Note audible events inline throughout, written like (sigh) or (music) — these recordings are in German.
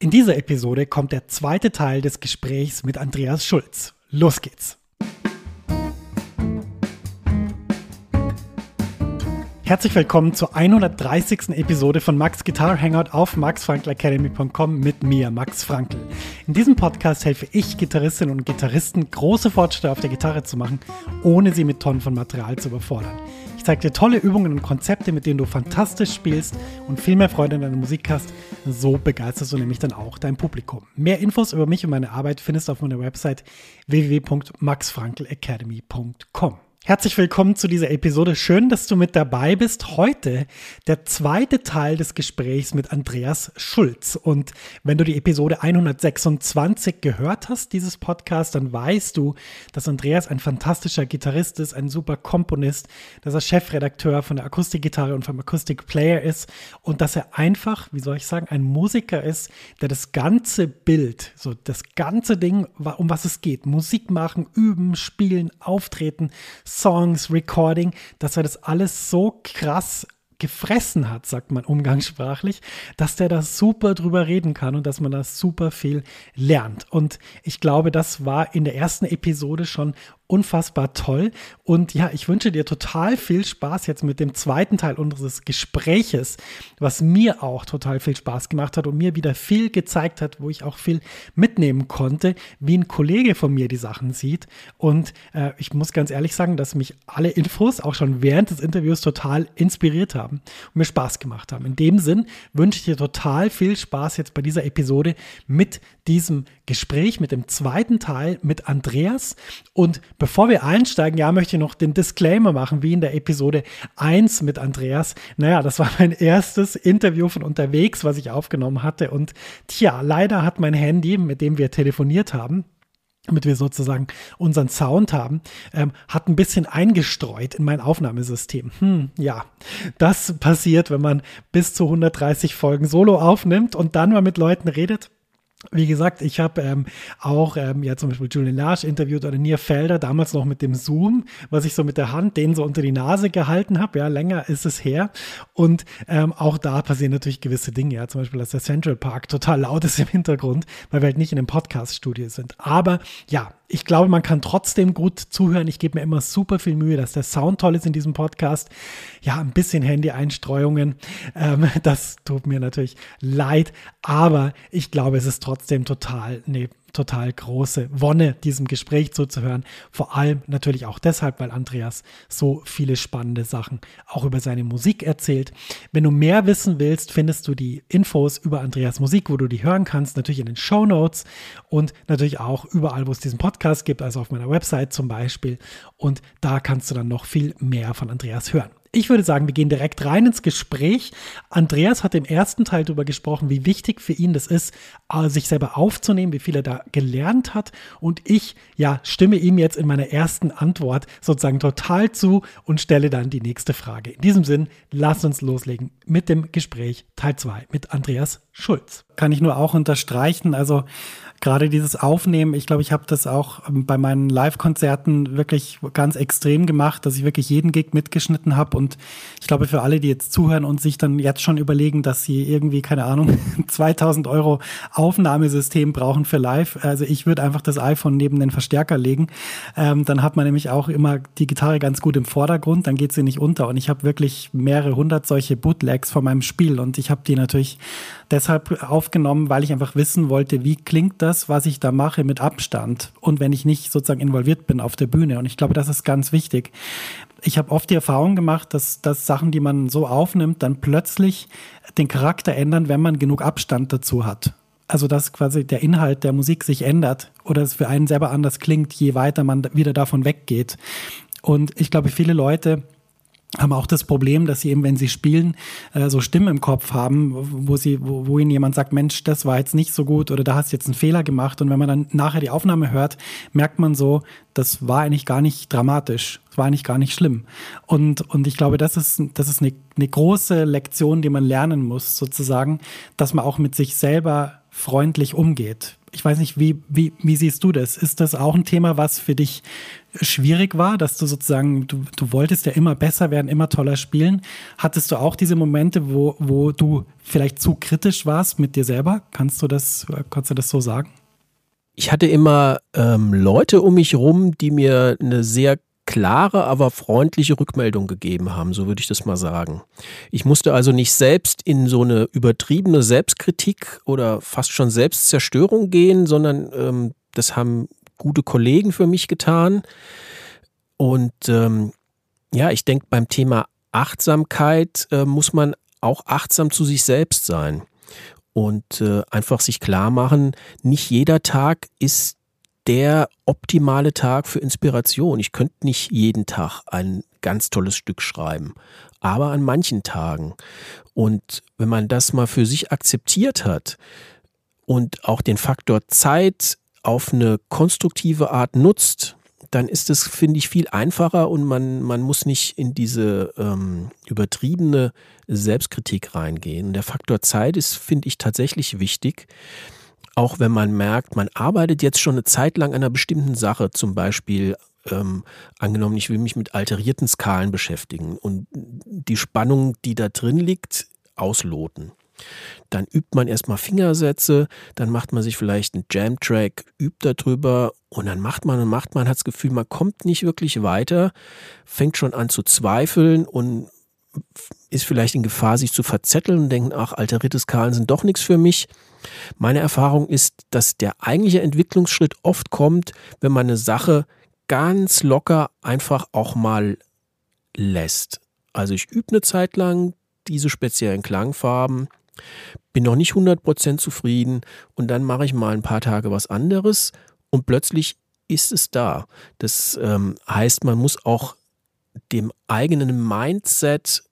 In dieser Episode kommt der zweite Teil des Gesprächs mit Andreas Schulz. Los geht's! Herzlich willkommen zur 130. Episode von Max Guitar Hangout auf maxfrankelacademy.com mit mir, Max Frankl. In diesem Podcast helfe ich Gitarristinnen und Gitarristen, große Fortschritte auf der Gitarre zu machen, ohne sie mit Tonnen von Material zu überfordern. Ich zeige dir tolle Übungen und Konzepte, mit denen du fantastisch spielst und viel mehr Freude in deiner Musik hast. So begeisterst du nämlich dann auch dein Publikum. Mehr Infos über mich und meine Arbeit findest du auf meiner Website www.maxfrankelacademy.com. Herzlich willkommen zu dieser Episode. Schön, dass du mit dabei bist. Heute der zweite Teil des Gesprächs mit Andreas Schulz. Und wenn du die Episode 126 gehört hast, dieses Podcast, dann weißt du, dass Andreas ein fantastischer Gitarrist ist, ein super Komponist, dass er Chefredakteur von der Akustikgitarre und vom Akustikplayer ist und dass er einfach, wie soll ich sagen, ein Musiker ist, der das ganze Bild, so das ganze Ding, um was es geht, Musik machen, üben, spielen, auftreten, Songs, Recording, dass er das alles so krass gefressen hat, sagt man umgangssprachlich, dass der da super drüber reden kann und dass man da super viel lernt. Und ich glaube, das war in der ersten Episode schon unfassbar toll. Und ja, ich wünsche dir total viel Spaß jetzt mit dem zweiten Teil unseres Gespräches, was mir auch total viel Spaß gemacht hat und mir wieder viel gezeigt hat, wo ich auch viel mitnehmen konnte, wie ein Kollege von mir die Sachen sieht. Und äh, ich muss ganz ehrlich sagen, dass mich alle Infos auch schon während des Interviews total inspiriert haben und mir Spaß gemacht haben. In dem Sinn wünsche ich dir total viel Spaß jetzt bei dieser Episode mit diesem Gespräch, mit dem zweiten Teil mit Andreas. Und bevor wir einsteigen, ja, möchte ich noch den Disclaimer machen, wie in der Episode 1 mit Andreas. Naja, das war mein erstes Interview von unterwegs, was ich aufgenommen hatte. Und tja, leider hat mein Handy, mit dem wir telefoniert haben, damit wir sozusagen unseren Sound haben, ähm, hat ein bisschen eingestreut in mein Aufnahmesystem. Hm, ja, das passiert, wenn man bis zu 130 Folgen Solo aufnimmt und dann mal mit Leuten redet. Wie gesagt, ich habe ähm, auch ähm, ja zum Beispiel Julian Larsch interviewt oder Nier Felder, damals noch mit dem Zoom, was ich so mit der Hand den so unter die Nase gehalten habe. Ja, länger ist es her. Und ähm, auch da passieren natürlich gewisse Dinge. Ja, zum Beispiel, dass der Central Park total laut ist im Hintergrund, weil wir halt nicht in einem Podcast-Studio sind. Aber ja, ich glaube, man kann trotzdem gut zuhören. Ich gebe mir immer super viel Mühe, dass der Sound toll ist in diesem Podcast. Ja, ein bisschen Handy-Einstreuungen. Ähm, (laughs) das tut mir natürlich leid. Aber ich glaube, es ist trotzdem total eine total große Wonne, diesem Gespräch zuzuhören. Vor allem natürlich auch deshalb, weil Andreas so viele spannende Sachen auch über seine Musik erzählt. Wenn du mehr wissen willst, findest du die Infos über Andreas Musik, wo du die hören kannst, natürlich in den Show Notes und natürlich auch überall, wo es diesen Podcast gibt, also auf meiner Website zum Beispiel. Und da kannst du dann noch viel mehr von Andreas hören. Ich würde sagen, wir gehen direkt rein ins Gespräch. Andreas hat im ersten Teil darüber gesprochen, wie wichtig für ihn das ist, äh, sich selber aufzunehmen, wie viel er da gelernt hat. Und ich, ja, stimme ihm jetzt in meiner ersten Antwort sozusagen total zu und stelle dann die nächste Frage. In diesem Sinn, lass uns loslegen mit dem Gespräch Teil 2 mit Andreas Schulz. Kann ich nur auch unterstreichen. Also gerade dieses Aufnehmen, ich glaube, ich habe das auch ähm, bei meinen Live-Konzerten wirklich ganz extrem gemacht, dass ich wirklich jeden Gig mitgeschnitten habe. Und ich glaube, für alle, die jetzt zuhören und sich dann jetzt schon überlegen, dass sie irgendwie, keine Ahnung, (laughs) 2000 Euro Aufnahmesystem brauchen für Live, also ich würde einfach das iPhone neben den Verstärker legen. Ähm, dann hat man nämlich auch immer die Gitarre ganz gut im Vordergrund, dann geht sie nicht unter. Und ich habe wirklich mehrere hundert solche Bootlegs von meinem Spiel und ich habe die natürlich deshalb aufgenommen, weil ich einfach wissen wollte, wie klingt das, was ich da mache, mit Abstand und wenn ich nicht sozusagen involviert bin auf der Bühne. Und ich glaube, das ist ganz wichtig. Ich habe oft die Erfahrung gemacht, dass, dass Sachen, die man so aufnimmt, dann plötzlich den Charakter ändern, wenn man genug Abstand dazu hat. Also dass quasi der Inhalt der Musik sich ändert oder es für einen selber anders klingt, je weiter man wieder davon weggeht. Und ich glaube, viele Leute haben auch das Problem, dass sie eben, wenn sie spielen, äh, so Stimmen im Kopf haben, wo sie, wo, wo ihnen jemand sagt, Mensch, das war jetzt nicht so gut oder da hast du jetzt einen Fehler gemacht. Und wenn man dann nachher die Aufnahme hört, merkt man so, das war eigentlich gar nicht dramatisch, das war eigentlich gar nicht schlimm. Und, und ich glaube, das ist, das ist eine, eine große Lektion, die man lernen muss, sozusagen, dass man auch mit sich selber freundlich umgeht. ich weiß nicht, wie, wie, wie siehst du das? Ist das auch ein Thema, was für dich schwierig war, dass du sozusagen, du, du wolltest ja immer besser werden, immer toller spielen. Hattest du auch diese Momente, wo, wo du vielleicht zu kritisch warst mit dir selber? Kannst du das, kannst du das so sagen? Ich hatte immer ähm, Leute um mich rum, die mir eine sehr klare, aber freundliche Rückmeldung gegeben haben, so würde ich das mal sagen. Ich musste also nicht selbst in so eine übertriebene Selbstkritik oder fast schon Selbstzerstörung gehen, sondern ähm, das haben gute Kollegen für mich getan. Und ähm, ja, ich denke, beim Thema Achtsamkeit äh, muss man auch achtsam zu sich selbst sein und äh, einfach sich klar machen, nicht jeder Tag ist der optimale Tag für Inspiration. Ich könnte nicht jeden Tag ein ganz tolles Stück schreiben, aber an manchen Tagen. Und wenn man das mal für sich akzeptiert hat und auch den Faktor Zeit auf eine konstruktive Art nutzt, dann ist es, finde ich, viel einfacher und man, man muss nicht in diese ähm, übertriebene Selbstkritik reingehen. Der Faktor Zeit ist, finde ich, tatsächlich wichtig auch wenn man merkt, man arbeitet jetzt schon eine Zeit lang an einer bestimmten Sache, zum Beispiel ähm, angenommen, ich will mich mit alterierten Skalen beschäftigen und die Spannung, die da drin liegt, ausloten. Dann übt man erstmal Fingersätze, dann macht man sich vielleicht einen Jam-Track, übt darüber und dann macht man und macht man, hat das Gefühl, man kommt nicht wirklich weiter, fängt schon an zu zweifeln und ist vielleicht in Gefahr, sich zu verzetteln und denken, ach, alterierte Skalen sind doch nichts für mich. Meine Erfahrung ist, dass der eigentliche Entwicklungsschritt oft kommt, wenn man eine Sache ganz locker einfach auch mal lässt. Also ich übe eine Zeit lang diese speziellen Klangfarben, bin noch nicht 100% zufrieden und dann mache ich mal ein paar Tage was anderes und plötzlich ist es da. Das ähm, heißt, man muss auch dem eigenen Mindset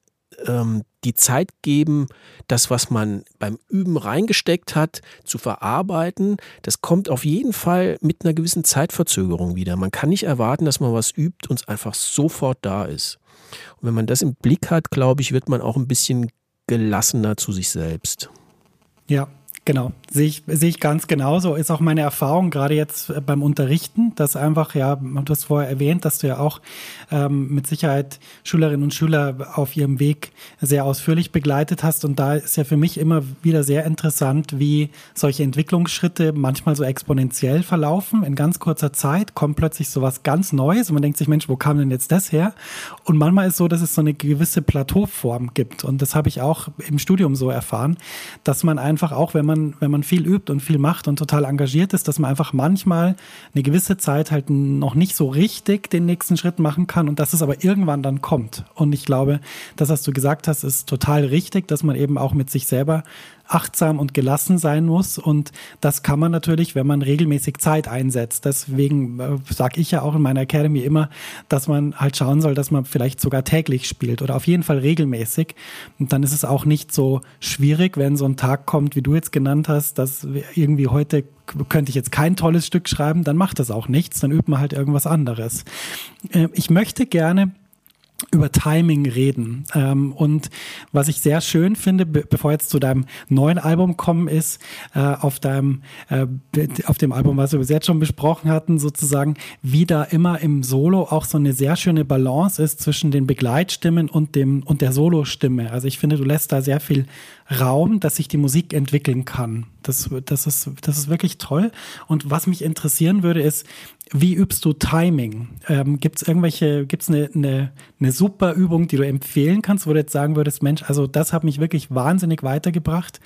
ähm, die Zeit geben, das, was man beim Üben reingesteckt hat, zu verarbeiten. Das kommt auf jeden Fall mit einer gewissen Zeitverzögerung wieder. Man kann nicht erwarten, dass man was übt und es einfach sofort da ist. Und wenn man das im Blick hat, glaube ich, wird man auch ein bisschen gelassener zu sich selbst. Ja, Genau, sehe ich, sehe ich ganz genauso. Ist auch meine Erfahrung, gerade jetzt beim Unterrichten, dass einfach, ja, du hast vorher erwähnt, dass du ja auch ähm, mit Sicherheit Schülerinnen und Schüler auf ihrem Weg sehr ausführlich begleitet hast. Und da ist ja für mich immer wieder sehr interessant, wie solche Entwicklungsschritte manchmal so exponentiell verlaufen. In ganz kurzer Zeit kommt plötzlich so was ganz Neues und man denkt sich, Mensch, wo kam denn jetzt das her? Und manchmal ist so, dass es so eine gewisse Plateauform gibt. Und das habe ich auch im Studium so erfahren, dass man einfach auch, wenn man man, wenn man viel übt und viel macht und total engagiert ist, dass man einfach manchmal eine gewisse Zeit halt noch nicht so richtig den nächsten Schritt machen kann und dass es aber irgendwann dann kommt. Und ich glaube, das, was du gesagt hast, ist total richtig, dass man eben auch mit sich selber achtsam und gelassen sein muss. Und das kann man natürlich, wenn man regelmäßig Zeit einsetzt. Deswegen äh, sage ich ja auch in meiner Academy immer, dass man halt schauen soll, dass man vielleicht sogar täglich spielt oder auf jeden Fall regelmäßig. Und dann ist es auch nicht so schwierig, wenn so ein Tag kommt, wie du jetzt genannt hast, dass irgendwie heute könnte ich jetzt kein tolles Stück schreiben, dann macht das auch nichts, dann übt man halt irgendwas anderes. Äh, ich möchte gerne über Timing reden. Ähm, und was ich sehr schön finde, be bevor jetzt zu deinem neuen Album kommen ist, äh, auf deinem, äh, auf dem Album, was wir bis jetzt schon besprochen hatten, sozusagen, wie da immer im Solo auch so eine sehr schöne Balance ist zwischen den Begleitstimmen und dem, und der Solostimme. Also ich finde, du lässt da sehr viel Raum, dass sich die Musik entwickeln kann. Das, das, ist, das ist wirklich toll. Und was mich interessieren würde, ist, wie übst du Timing? Ähm, gibt es irgendwelche, gibt es eine, eine, eine super Übung, die du empfehlen kannst, wo du jetzt sagen würdest, Mensch, also das hat mich wirklich wahnsinnig weitergebracht?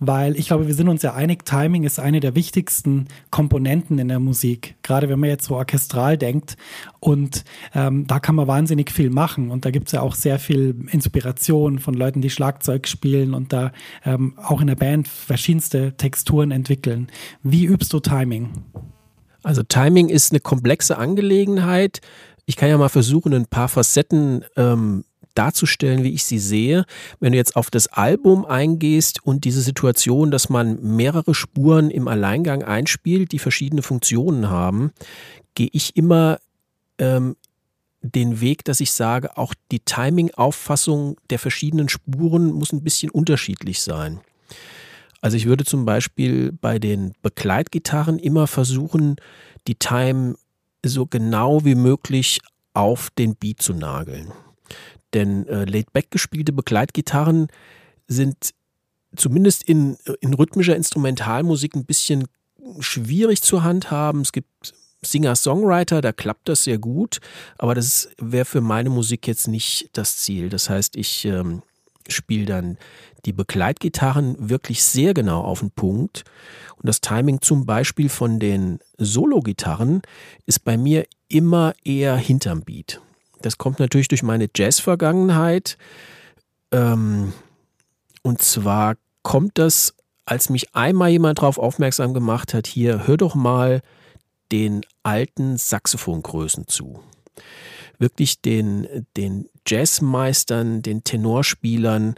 weil ich glaube, wir sind uns ja einig, Timing ist eine der wichtigsten Komponenten in der Musik, gerade wenn man jetzt so orchestral denkt. Und ähm, da kann man wahnsinnig viel machen. Und da gibt es ja auch sehr viel Inspiration von Leuten, die Schlagzeug spielen und da ähm, auch in der Band verschiedenste Texturen entwickeln. Wie übst du Timing? Also Timing ist eine komplexe Angelegenheit. Ich kann ja mal versuchen, ein paar Facetten ähm, darzustellen, wie ich sie sehe. Wenn du jetzt auf das Album eingehst und diese Situation, dass man mehrere Spuren im Alleingang einspielt, die verschiedene Funktionen haben, gehe ich immer ähm, den Weg, dass ich sage, auch die Timing-Auffassung der verschiedenen Spuren muss ein bisschen unterschiedlich sein. Also ich würde zum Beispiel bei den Begleitgitarren immer versuchen, die Time so genau wie möglich auf den Beat zu nageln. Denn äh, laid-back gespielte Begleitgitarren sind zumindest in, in rhythmischer Instrumentalmusik ein bisschen schwierig zu handhaben. Es gibt Singer-Songwriter, da klappt das sehr gut, aber das wäre für meine Musik jetzt nicht das Ziel. Das heißt, ich ähm, spiele dann die Begleitgitarren wirklich sehr genau auf den Punkt. Und das Timing zum Beispiel von den Solo-Gitarren ist bei mir immer eher hinterm Beat. Das kommt natürlich durch meine Jazz-Vergangenheit. Ähm, und zwar kommt das, als mich einmal jemand darauf aufmerksam gemacht hat, hier, hör doch mal den alten Saxophongrößen zu. Wirklich den, den Jazzmeistern, den Tenorspielern,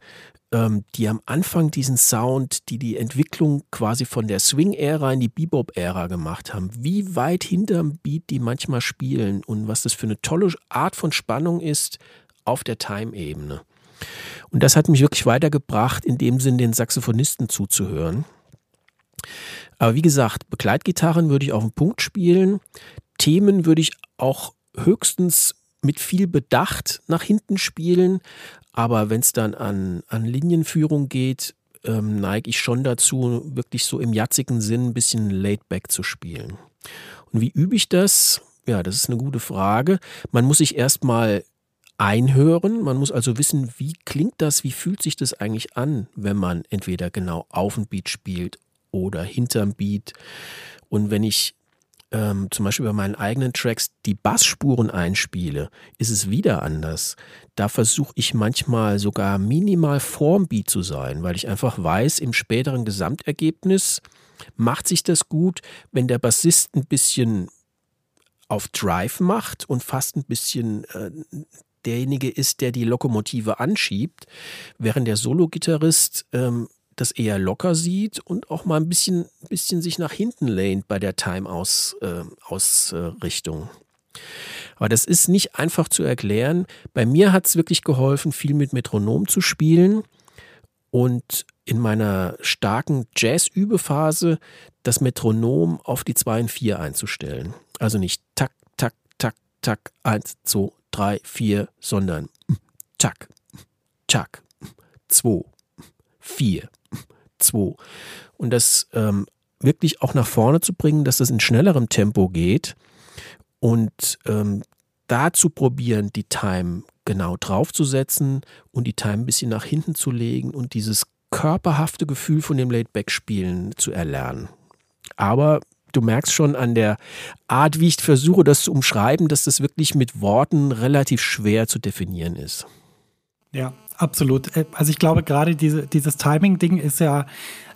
ähm, die am Anfang diesen Sound, die die Entwicklung quasi von der Swing-Ära in die Bebop-Ära gemacht haben, wie weit hinterm Beat die manchmal spielen und was das für eine tolle Art von Spannung ist auf der Time-Ebene. Und das hat mich wirklich weitergebracht, in dem Sinn den Saxophonisten zuzuhören. Aber wie gesagt, Begleitgitarren würde ich auf den Punkt spielen. Themen würde ich auch höchstens mit viel Bedacht nach hinten spielen. Aber wenn es dann an, an Linienführung geht, ähm, neige ich schon dazu, wirklich so im jatzigen Sinn ein bisschen laid back zu spielen. Und wie übe ich das? Ja, das ist eine gute Frage. Man muss sich erstmal einhören. Man muss also wissen, wie klingt das, wie fühlt sich das eigentlich an, wenn man entweder genau auf dem Beat spielt oder hinterm Beat. Und wenn ich ähm, zum Beispiel bei meinen eigenen Tracks die Bassspuren einspiele, ist es wieder anders. Da versuche ich manchmal sogar minimal vorm Beat zu sein, weil ich einfach weiß, im späteren Gesamtergebnis macht sich das gut, wenn der Bassist ein bisschen auf Drive macht und fast ein bisschen äh, derjenige ist, der die Lokomotive anschiebt, während der Solo-Gitarrist ähm, das eher locker sieht und auch mal ein bisschen, bisschen sich nach hinten lehnt bei der Time-Ausrichtung. Äh, Aber das ist nicht einfach zu erklären. Bei mir hat es wirklich geholfen, viel mit Metronom zu spielen und in meiner starken Jazz-Übephase das Metronom auf die 2 und 4 einzustellen. Also nicht tak, tak, tak, tak, 1, 2, 3, 4, sondern tak, tak, 2, 4. 2. Und das ähm, wirklich auch nach vorne zu bringen, dass das in schnellerem Tempo geht und ähm, da zu probieren, die Time genau draufzusetzen und die Time ein bisschen nach hinten zu legen und dieses körperhafte Gefühl von dem Laidback-Spielen zu erlernen. Aber du merkst schon an der Art, wie ich versuche, das zu umschreiben, dass das wirklich mit Worten relativ schwer zu definieren ist. Ja, absolut. Äh, also ich glaube, gerade diese, dieses Timing-Ding ist ja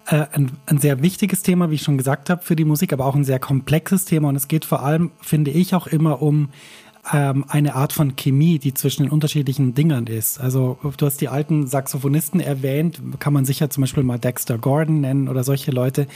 äh, ein, ein, sehr wichtiges Thema, wie ich schon gesagt habe, für die Musik, aber auch ein sehr komplexes Thema. Und es geht vor allem, finde ich, auch immer um ähm, eine Art von Chemie, die zwischen den unterschiedlichen Dingern ist. Also du hast die alten Saxophonisten erwähnt, kann man sicher zum Beispiel mal Dexter Gordon nennen oder solche Leute,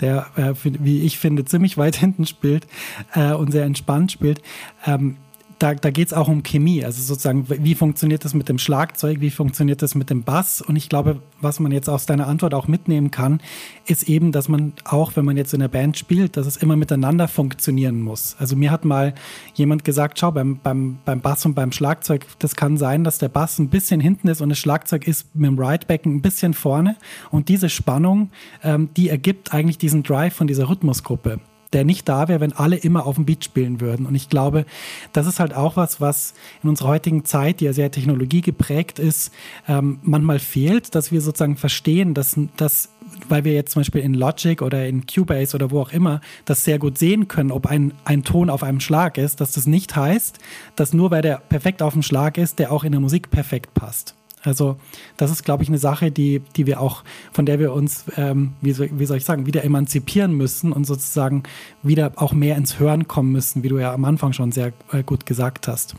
der, äh, wie ich finde, ziemlich weit (laughs) hinten spielt äh, und sehr entspannt spielt. Ähm, da, da geht es auch um Chemie. Also sozusagen, wie funktioniert das mit dem Schlagzeug, wie funktioniert das mit dem Bass? Und ich glaube, was man jetzt aus deiner Antwort auch mitnehmen kann, ist eben, dass man auch, wenn man jetzt in der Band spielt, dass es immer miteinander funktionieren muss. Also mir hat mal jemand gesagt, schau, beim, beim, beim Bass und beim Schlagzeug, das kann sein, dass der Bass ein bisschen hinten ist und das Schlagzeug ist mit dem Ridebacken ein bisschen vorne. Und diese Spannung, ähm, die ergibt eigentlich diesen Drive von dieser Rhythmusgruppe der nicht da wäre, wenn alle immer auf dem Beat spielen würden. Und ich glaube, das ist halt auch was, was in unserer heutigen Zeit, die ja sehr technologiegeprägt ist, ähm, manchmal fehlt, dass wir sozusagen verstehen, dass, dass weil wir jetzt zum Beispiel in Logic oder in Cubase oder wo auch immer das sehr gut sehen können, ob ein, ein Ton auf einem Schlag ist, dass das nicht heißt, dass nur weil der perfekt auf dem Schlag ist, der auch in der Musik perfekt passt. Also das ist, glaube ich, eine Sache, die, die wir auch, von der wir uns, ähm, wie, soll, wie soll ich sagen, wieder emanzipieren müssen und sozusagen wieder auch mehr ins Hören kommen müssen, wie du ja am Anfang schon sehr äh, gut gesagt hast.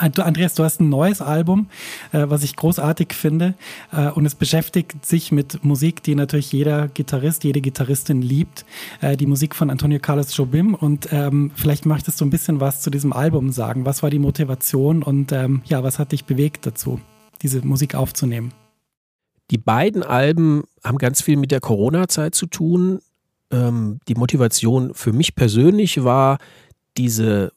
Äh, Andreas, du hast ein neues Album, äh, was ich großartig finde. Äh, und es beschäftigt sich mit Musik, die natürlich jeder Gitarrist, jede Gitarristin liebt. Äh, die Musik von Antonio Carlos Jobim. Und ähm, vielleicht möchtest du ein bisschen was zu diesem Album sagen. Was war die Motivation und ähm, ja, was hat dich bewegt dazu? Diese Musik aufzunehmen? Die beiden Alben haben ganz viel mit der Corona-Zeit zu tun. Ähm, die Motivation für mich persönlich war diese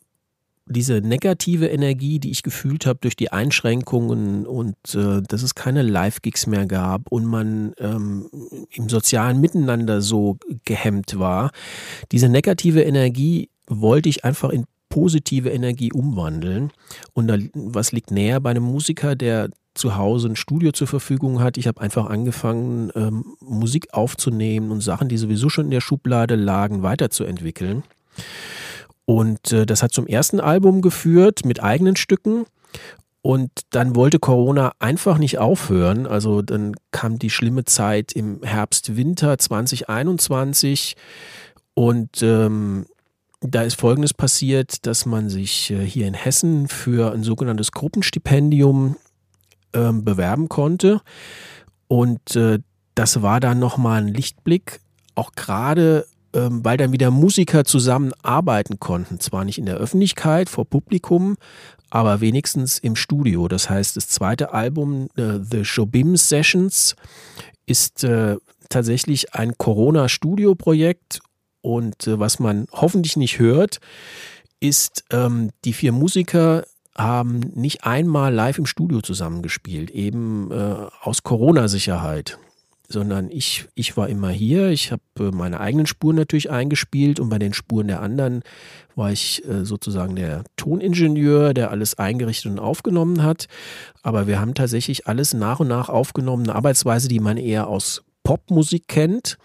diese negative Energie, die ich gefühlt habe durch die Einschränkungen und äh, dass es keine Live-Gigs mehr gab und man ähm, im sozialen Miteinander so gehemmt war, diese negative Energie wollte ich einfach in positive Energie umwandeln. Und da, was liegt näher bei einem Musiker, der zu Hause ein Studio zur Verfügung hat. Ich habe einfach angefangen, ähm, Musik aufzunehmen und Sachen, die sowieso schon in der Schublade lagen, weiterzuentwickeln. Und äh, das hat zum ersten Album geführt mit eigenen Stücken. Und dann wollte Corona einfach nicht aufhören. Also dann kam die schlimme Zeit im Herbst, Winter 2021. Und ähm, da ist Folgendes passiert, dass man sich äh, hier in Hessen für ein sogenanntes Gruppenstipendium äh, bewerben konnte. Und äh, das war dann nochmal ein Lichtblick, auch gerade ähm, weil dann wieder Musiker zusammenarbeiten konnten. Zwar nicht in der Öffentlichkeit, vor Publikum, aber wenigstens im Studio. Das heißt, das zweite Album, äh, The Shobim Sessions, ist äh, tatsächlich ein Corona-Studio-Projekt. Und äh, was man hoffentlich nicht hört, ist, ähm, die vier Musiker haben nicht einmal live im Studio zusammengespielt, eben äh, aus Corona-Sicherheit sondern ich, ich war immer hier. Ich habe äh, meine eigenen Spuren natürlich eingespielt und bei den Spuren der anderen war ich äh, sozusagen der Toningenieur, der alles eingerichtet und aufgenommen hat. Aber wir haben tatsächlich alles nach und nach aufgenommen, eine Arbeitsweise, die man eher aus Popmusik kennt.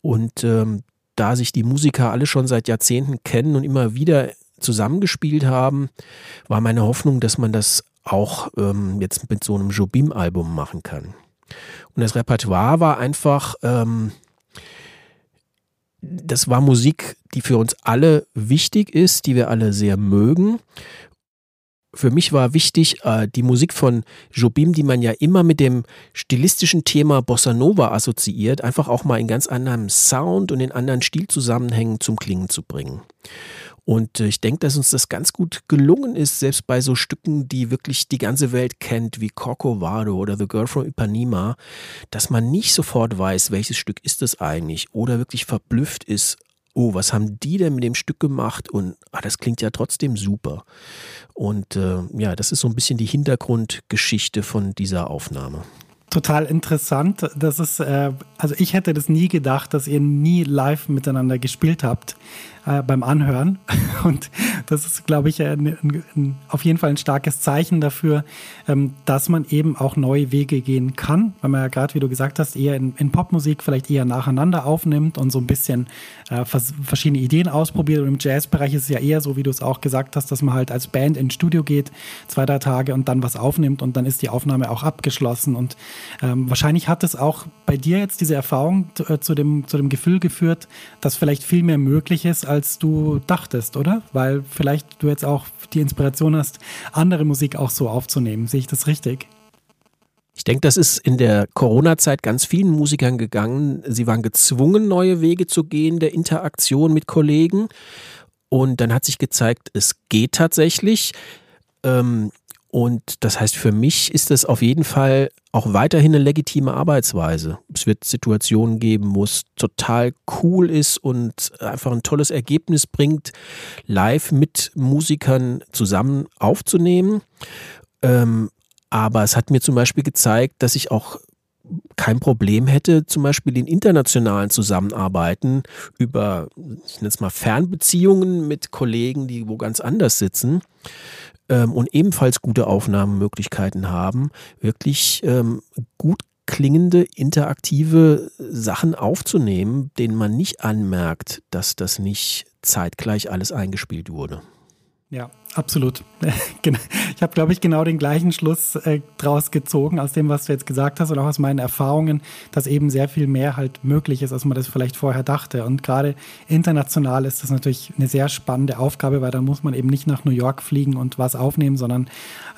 Und ähm, da sich die Musiker alle schon seit Jahrzehnten kennen und immer wieder zusammengespielt haben, war meine Hoffnung, dass man das auch ähm, jetzt mit so einem Jobim-Album machen kann. Und das Repertoire war einfach, ähm, das war Musik, die für uns alle wichtig ist, die wir alle sehr mögen. Für mich war wichtig, äh, die Musik von Jobim, die man ja immer mit dem stilistischen Thema Bossa Nova assoziiert, einfach auch mal in ganz anderem Sound und in anderen Stilzusammenhängen zum Klingen zu bringen. Und äh, ich denke, dass uns das ganz gut gelungen ist, selbst bei so Stücken, die wirklich die ganze Welt kennt, wie Corcovado oder The Girl from Ipanema, dass man nicht sofort weiß, welches Stück ist das eigentlich oder wirklich verblüfft ist, oh, was haben die denn mit dem Stück gemacht? Und ah, das klingt ja trotzdem super. Und äh, ja, das ist so ein bisschen die Hintergrundgeschichte von dieser Aufnahme total interessant. Das ist, äh, also ich hätte das nie gedacht, dass ihr nie live miteinander gespielt habt äh, beim Anhören. (laughs) Und das ist, glaube ich, ein, ein, auf jeden Fall ein starkes Zeichen dafür, ähm, dass man eben auch neue Wege gehen kann, weil man ja gerade, wie du gesagt hast, eher in, in, Popmusik vielleicht eher nacheinander aufnimmt und so ein bisschen äh, vers verschiedene Ideen ausprobiert. Und im Jazzbereich ist es ja eher so, wie du es auch gesagt hast, dass man halt als Band ins Studio geht, zwei, drei Tage und dann was aufnimmt und dann ist die Aufnahme auch abgeschlossen. Und ähm, wahrscheinlich hat es auch bei dir jetzt diese Erfahrung äh, zu, dem, zu dem Gefühl geführt, dass vielleicht viel mehr möglich ist, als als du dachtest, oder? Weil vielleicht du jetzt auch die Inspiration hast, andere Musik auch so aufzunehmen. Sehe ich das richtig? Ich denke, das ist in der Corona-Zeit ganz vielen Musikern gegangen. Sie waren gezwungen, neue Wege zu gehen, der Interaktion mit Kollegen. Und dann hat sich gezeigt, es geht tatsächlich. Ähm, und das heißt, für mich ist das auf jeden Fall auch weiterhin eine legitime Arbeitsweise. Es wird Situationen geben, wo es total cool ist und einfach ein tolles Ergebnis bringt, live mit Musikern zusammen aufzunehmen. Ähm, aber es hat mir zum Beispiel gezeigt, dass ich auch kein Problem hätte, zum Beispiel in internationalen Zusammenarbeiten über, ich nenne es mal Fernbeziehungen mit Kollegen, die wo ganz anders sitzen ähm, und ebenfalls gute Aufnahmemöglichkeiten haben, wirklich ähm, gut klingende, interaktive Sachen aufzunehmen, denen man nicht anmerkt, dass das nicht zeitgleich alles eingespielt wurde. Ja, absolut. (laughs) Ich habe, glaube ich, genau den gleichen Schluss äh, draus gezogen aus dem, was du jetzt gesagt hast und auch aus meinen Erfahrungen, dass eben sehr viel mehr halt möglich ist, als man das vielleicht vorher dachte. Und gerade international ist das natürlich eine sehr spannende Aufgabe, weil da muss man eben nicht nach New York fliegen und was aufnehmen, sondern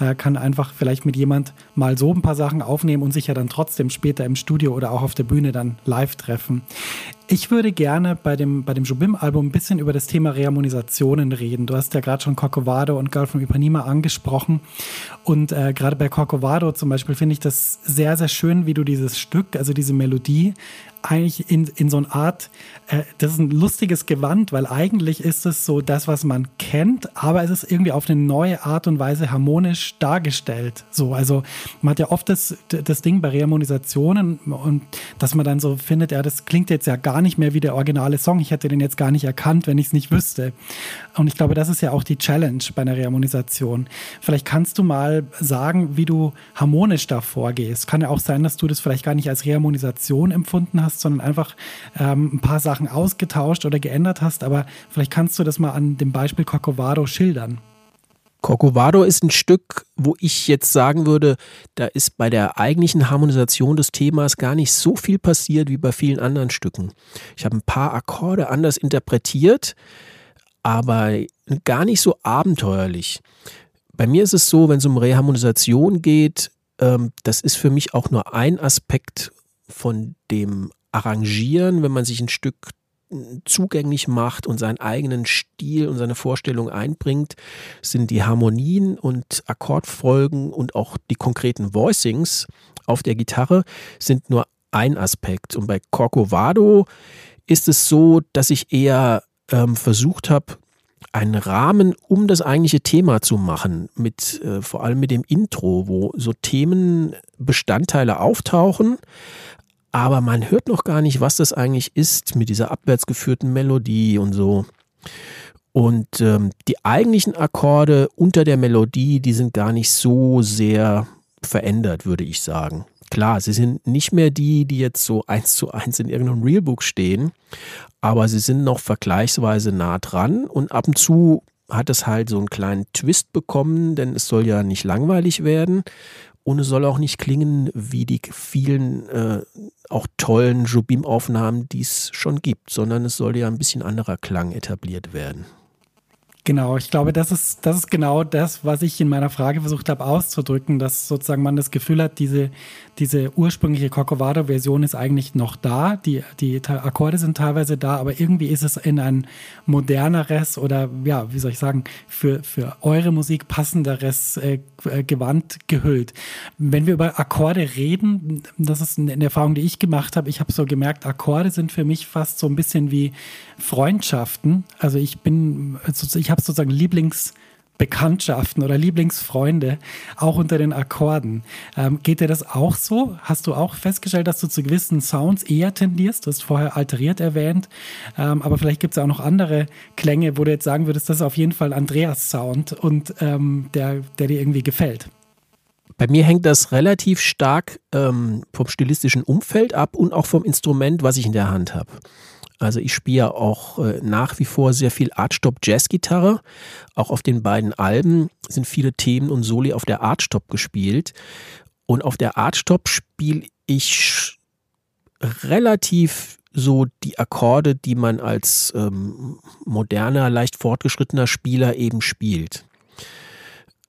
äh, kann einfach vielleicht mit jemand mal so ein paar Sachen aufnehmen und sich ja dann trotzdem später im Studio oder auch auf der Bühne dann live treffen. Ich würde gerne bei dem, bei dem Jobim-Album ein bisschen über das Thema Reharmonisationen reden. Du hast ja gerade schon Corcovado Corcovado und Girl from Ipanema angesprochen. Und äh, gerade bei Corcovado zum Beispiel finde ich das sehr, sehr schön, wie du dieses Stück, also diese Melodie, eigentlich in, in so eine Art, äh, das ist ein lustiges Gewand, weil eigentlich ist es so das, was man kennt, aber es ist irgendwie auf eine neue Art und Weise harmonisch dargestellt. So, also man hat ja oft das, das Ding bei Reharmonisationen und dass man dann so findet, ja, das klingt jetzt ja gar nicht mehr wie der originale Song. Ich hätte den jetzt gar nicht erkannt, wenn ich es nicht wüsste. Und ich glaube, das ist ja auch die Challenge bei einer Reharmonisation. Vielleicht kannst du mal sagen, wie du harmonisch da vorgehst. Kann ja auch sein, dass du das vielleicht gar nicht als Reharmonisation empfunden hast, sondern einfach ähm, ein paar Sachen ausgetauscht oder geändert hast. Aber vielleicht kannst du das mal an dem Beispiel Corcovado schildern. Corcovado ist ein Stück, wo ich jetzt sagen würde, da ist bei der eigentlichen Harmonisation des Themas gar nicht so viel passiert wie bei vielen anderen Stücken. Ich habe ein paar Akkorde anders interpretiert, aber gar nicht so abenteuerlich. Bei mir ist es so, wenn es um Reharmonisation geht, ähm, das ist für mich auch nur ein Aspekt von dem Arrangieren, wenn man sich ein Stück zugänglich macht und seinen eigenen Stil und seine Vorstellung einbringt, sind die Harmonien und Akkordfolgen und auch die konkreten Voicings auf der Gitarre sind nur ein Aspekt. Und bei Corcovado ist es so, dass ich eher ähm, versucht habe, einen Rahmen um das eigentliche Thema zu machen, mit äh, vor allem mit dem Intro, wo so Themenbestandteile auftauchen, aber man hört noch gar nicht, was das eigentlich ist mit dieser abwärts geführten Melodie und so. Und ähm, die eigentlichen Akkorde unter der Melodie, die sind gar nicht so sehr verändert, würde ich sagen. Klar, sie sind nicht mehr die, die jetzt so eins zu eins in irgendeinem Realbook stehen, aber sie sind noch vergleichsweise nah dran und ab und zu hat es halt so einen kleinen Twist bekommen, denn es soll ja nicht langweilig werden und es soll auch nicht klingen wie die vielen äh, auch tollen Jobim-Aufnahmen, die es schon gibt, sondern es soll ja ein bisschen anderer Klang etabliert werden. Genau, ich glaube, das ist, das ist genau das, was ich in meiner Frage versucht habe auszudrücken, dass sozusagen man das Gefühl hat, diese, diese ursprüngliche Corcovado-Version ist eigentlich noch da, die, die Akkorde sind teilweise da, aber irgendwie ist es in ein moderneres oder, ja, wie soll ich sagen, für, für eure Musik passenderes äh, äh Gewand gehüllt. Wenn wir über Akkorde reden, das ist eine Erfahrung, die ich gemacht habe, ich habe so gemerkt, Akkorde sind für mich fast so ein bisschen wie Freundschaften. Also ich bin, also ich habe sozusagen Lieblingsbekanntschaften oder Lieblingsfreunde, auch unter den Akkorden. Ähm, geht dir das auch so? Hast du auch festgestellt, dass du zu gewissen Sounds eher tendierst? Du hast vorher alteriert erwähnt, ähm, aber vielleicht gibt es auch noch andere Klänge, wo du jetzt sagen würdest, das ist auf jeden Fall Andreas Sound und ähm, der, der dir irgendwie gefällt. Bei mir hängt das relativ stark ähm, vom stilistischen Umfeld ab und auch vom Instrument, was ich in der Hand habe. Also ich spiele auch äh, nach wie vor sehr viel Artstop-Jazzgitarre. Auch auf den beiden Alben sind viele Themen und Soli auf der Artstop gespielt. Und auf der Artstop spiele ich relativ so die Akkorde, die man als ähm, moderner, leicht fortgeschrittener Spieler eben spielt.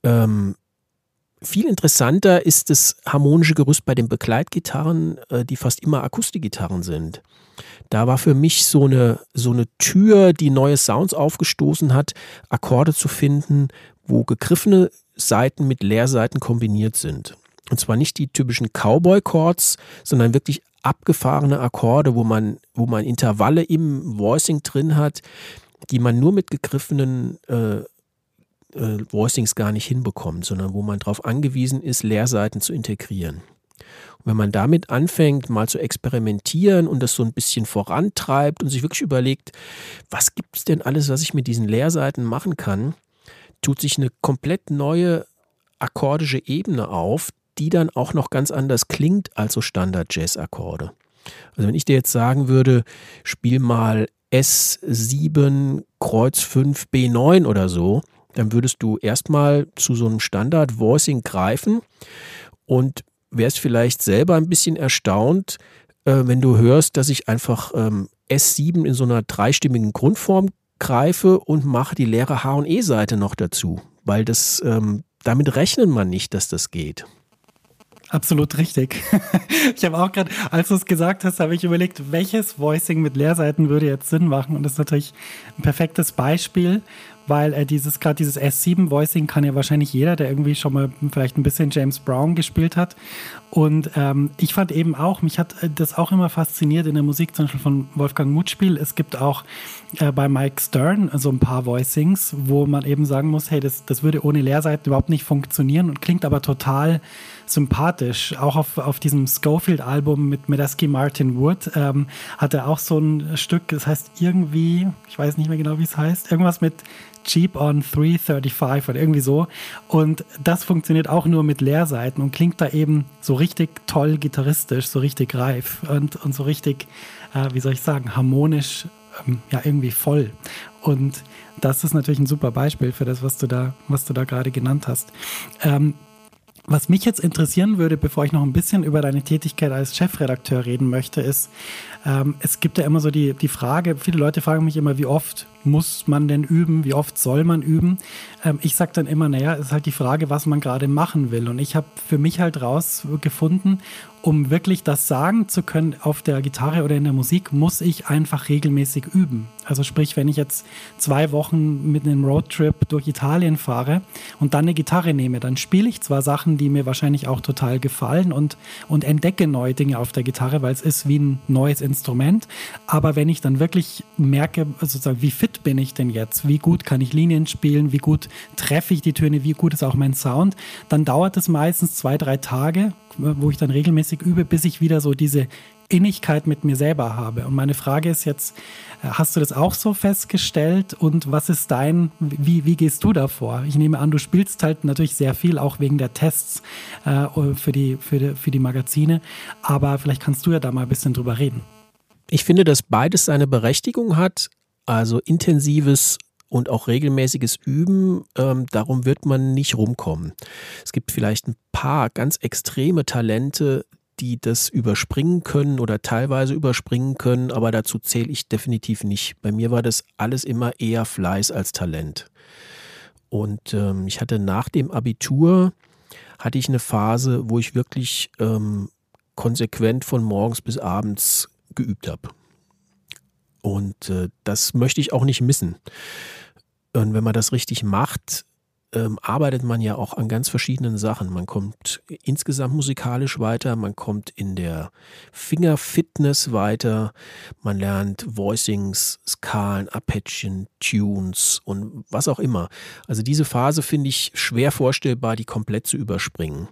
Ähm, viel interessanter ist das harmonische Gerüst bei den Begleitgitarren, äh, die fast immer Akustikgitarren sind. Da war für mich so eine, so eine Tür, die neue Sounds aufgestoßen hat, Akkorde zu finden, wo gegriffene Seiten mit Leerseiten kombiniert sind. Und zwar nicht die typischen Cowboy-Chords, sondern wirklich abgefahrene Akkorde, wo man, wo man Intervalle im Voicing drin hat, die man nur mit gegriffenen äh, äh, Voicings gar nicht hinbekommt, sondern wo man darauf angewiesen ist, Leerseiten zu integrieren. Und wenn man damit anfängt, mal zu experimentieren und das so ein bisschen vorantreibt und sich wirklich überlegt, was gibt es denn alles, was ich mit diesen Leerseiten machen kann, tut sich eine komplett neue akkordische Ebene auf, die dann auch noch ganz anders klingt als so Standard-Jazz-Akkorde. Also wenn ich dir jetzt sagen würde, spiel mal S7 Kreuz 5 B9 oder so, dann würdest du erstmal zu so einem Standard-Voicing greifen und wärst vielleicht selber ein bisschen erstaunt, äh, wenn du hörst, dass ich einfach ähm, S7 in so einer dreistimmigen Grundform greife und mache die leere H- und E-Seite noch dazu, weil das ähm, damit rechnet man nicht, dass das geht. Absolut richtig. (laughs) ich habe auch gerade, als du es gesagt hast, habe ich überlegt, welches Voicing mit Leerseiten würde jetzt Sinn machen. Und das ist natürlich ein perfektes Beispiel, weil äh, dieses gerade dieses S7 Voicing kann ja wahrscheinlich jeder, der irgendwie schon mal vielleicht ein bisschen James Brown gespielt hat. Und ähm, ich fand eben auch, mich hat äh, das auch immer fasziniert in der Musik, zum Beispiel von Wolfgang Mutspiel. Es gibt auch äh, bei Mike Stern so ein paar Voicings, wo man eben sagen muss, hey, das, das würde ohne Leerseiten überhaupt nicht funktionieren und klingt aber total sympathisch. Auch auf, auf diesem Schofield-Album mit Medeski Martin Wood ähm, hat er auch so ein Stück, das heißt irgendwie, ich weiß nicht mehr genau, wie es heißt, irgendwas mit Cheap on 335 oder irgendwie so. Und das funktioniert auch nur mit Leerseiten und klingt da eben so richtig toll gitarristisch, so richtig reif und, und so richtig, äh, wie soll ich sagen, harmonisch, ähm, ja, irgendwie voll. Und das ist natürlich ein super Beispiel für das, was du da, was du da gerade genannt hast. Ähm, was mich jetzt interessieren würde, bevor ich noch ein bisschen über deine Tätigkeit als Chefredakteur reden möchte, ist, ähm, es gibt ja immer so die, die Frage, viele Leute fragen mich immer, wie oft muss man denn üben, wie oft soll man üben? Ähm, ich sage dann immer, naja, es ist halt die Frage, was man gerade machen will. Und ich habe für mich halt rausgefunden, um wirklich das sagen zu können auf der Gitarre oder in der Musik, muss ich einfach regelmäßig üben. Also sprich, wenn ich jetzt zwei Wochen mit einem Roadtrip durch Italien fahre und dann eine Gitarre nehme, dann spiele ich zwar Sachen, die mir wahrscheinlich auch total gefallen und, und entdecke neue Dinge auf der Gitarre, weil es ist wie ein neues Instrument. Aber wenn ich dann wirklich merke, sozusagen, wie fit bin ich denn jetzt, wie gut kann ich Linien spielen, wie gut treffe ich die Töne, wie gut ist auch mein Sound, dann dauert es meistens zwei, drei Tage wo ich dann regelmäßig übe, bis ich wieder so diese Innigkeit mit mir selber habe. Und meine Frage ist jetzt, äh, hast du das auch so festgestellt und was ist dein, wie, wie gehst du davor? Ich nehme an, du spielst halt natürlich sehr viel, auch wegen der Tests äh, für, die, für, die, für die Magazine, aber vielleicht kannst du ja da mal ein bisschen drüber reden. Ich finde, dass beides seine Berechtigung hat, also intensives und auch regelmäßiges Üben, ähm, darum wird man nicht rumkommen. Es gibt vielleicht ein paar ganz extreme Talente, die das überspringen können oder teilweise überspringen können, aber dazu zähle ich definitiv nicht. Bei mir war das alles immer eher Fleiß als Talent. Und ähm, ich hatte nach dem Abitur, hatte ich eine Phase, wo ich wirklich ähm, konsequent von morgens bis abends geübt habe. Und äh, das möchte ich auch nicht missen. Und wenn man das richtig macht, ähm, arbeitet man ja auch an ganz verschiedenen Sachen. Man kommt insgesamt musikalisch weiter, man kommt in der Fingerfitness weiter, man lernt Voicings, Skalen, Arpeggien, Tunes und was auch immer. Also diese Phase finde ich schwer vorstellbar, die komplett zu überspringen.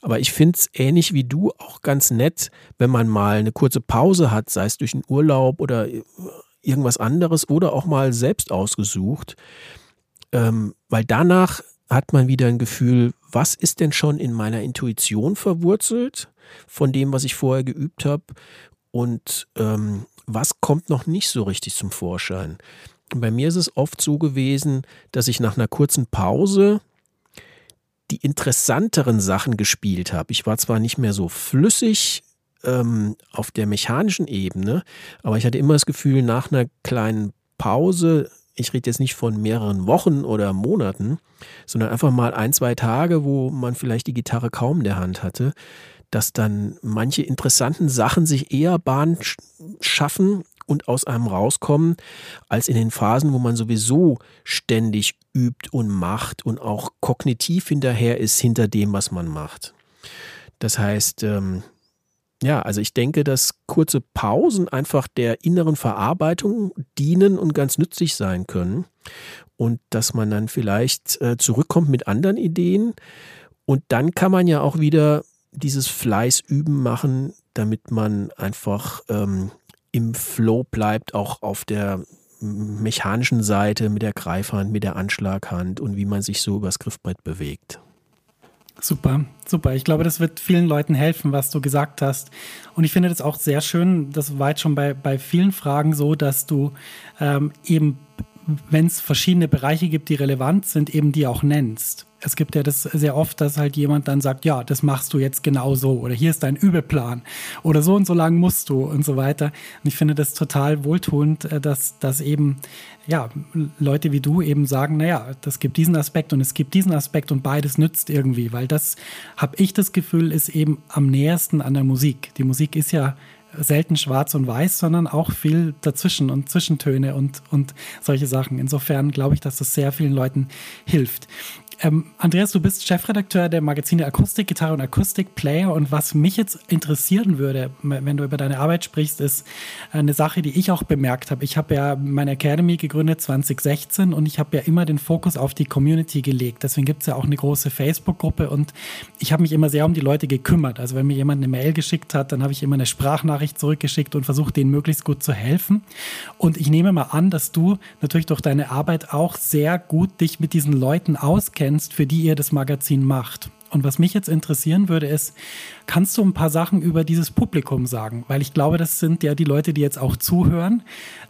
Aber ich finde es ähnlich wie du auch ganz nett, wenn man mal eine kurze Pause hat, sei es durch einen Urlaub oder irgendwas anderes oder auch mal selbst ausgesucht, ähm, weil danach hat man wieder ein Gefühl, was ist denn schon in meiner Intuition verwurzelt von dem, was ich vorher geübt habe und ähm, was kommt noch nicht so richtig zum Vorschein. Und bei mir ist es oft so gewesen, dass ich nach einer kurzen Pause die interessanteren Sachen gespielt habe. Ich war zwar nicht mehr so flüssig ähm, auf der mechanischen Ebene, aber ich hatte immer das Gefühl, nach einer kleinen Pause, ich rede jetzt nicht von mehreren Wochen oder Monaten, sondern einfach mal ein, zwei Tage, wo man vielleicht die Gitarre kaum in der Hand hatte, dass dann manche interessanten Sachen sich eher Bahn schaffen und aus einem rauskommen, als in den Phasen, wo man sowieso ständig übt und macht und auch kognitiv hinterher ist hinter dem, was man macht. Das heißt, ähm, ja, also ich denke, dass kurze Pausen einfach der inneren Verarbeitung dienen und ganz nützlich sein können. Und dass man dann vielleicht äh, zurückkommt mit anderen Ideen. Und dann kann man ja auch wieder dieses Fleißüben machen, damit man einfach ähm, im Flow bleibt, auch auf der mechanischen Seite mit der Greifhand, mit der Anschlaghand und wie man sich so übers Griffbrett bewegt. Super, super. Ich glaube, das wird vielen Leuten helfen, was du gesagt hast. Und ich finde das auch sehr schön, das war jetzt schon bei, bei vielen Fragen so, dass du ähm, eben, wenn es verschiedene Bereiche gibt, die relevant sind, eben die auch nennst es gibt ja das sehr oft, dass halt jemand dann sagt, ja, das machst du jetzt genau so oder hier ist dein Übelplan oder so und so lang musst du und so weiter. Und ich finde das total wohltuend, äh, dass, dass eben ja, Leute wie du eben sagen, naja, das gibt diesen Aspekt und es gibt diesen Aspekt und beides nützt irgendwie, weil das, habe ich das Gefühl, ist eben am nähersten an der Musik. Die Musik ist ja selten schwarz und weiß, sondern auch viel dazwischen und Zwischentöne und, und solche Sachen. Insofern glaube ich, dass das sehr vielen Leuten hilft. Ähm, Andreas, du bist Chefredakteur der Magazine Akustik, Gitarre und Akustikplayer. Und was mich jetzt interessieren würde, wenn du über deine Arbeit sprichst, ist eine Sache, die ich auch bemerkt habe. Ich habe ja meine Academy gegründet 2016 und ich habe ja immer den Fokus auf die Community gelegt. Deswegen gibt es ja auch eine große Facebook-Gruppe und ich habe mich immer sehr um die Leute gekümmert. Also wenn mir jemand eine Mail geschickt hat, dann habe ich immer eine Sprachnachricht zurückgeschickt und versucht, denen möglichst gut zu helfen. Und ich nehme mal an, dass du natürlich durch deine Arbeit auch sehr gut dich mit diesen Leuten auskennst kennst, für die ihr das Magazin macht. Und was mich jetzt interessieren würde, ist, kannst du ein paar Sachen über dieses Publikum sagen? Weil ich glaube, das sind ja die Leute, die jetzt auch zuhören.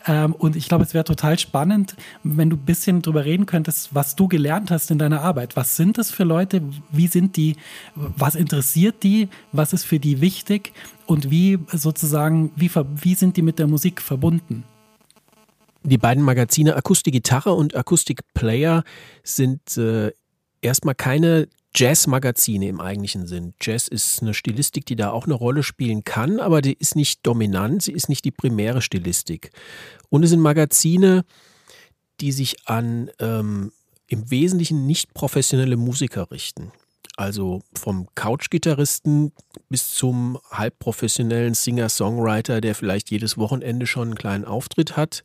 Ähm, und ich glaube, es wäre total spannend, wenn du ein bisschen drüber reden könntest, was du gelernt hast in deiner Arbeit. Was sind das für Leute? Wie sind die? Was interessiert die? Was ist für die wichtig? Und wie sozusagen, wie, wie sind die mit der Musik verbunden? Die beiden Magazine Akustik Gitarre und Akustik Player sind äh, erstmal keine Jazz-Magazine im eigentlichen Sinn. Jazz ist eine Stilistik, die da auch eine Rolle spielen kann, aber die ist nicht dominant, sie ist nicht die primäre Stilistik. Und es sind Magazine, die sich an ähm, im Wesentlichen nicht professionelle Musiker richten. Also vom Couch-Gitarristen bis zum halbprofessionellen Singer-Songwriter, der vielleicht jedes Wochenende schon einen kleinen Auftritt hat.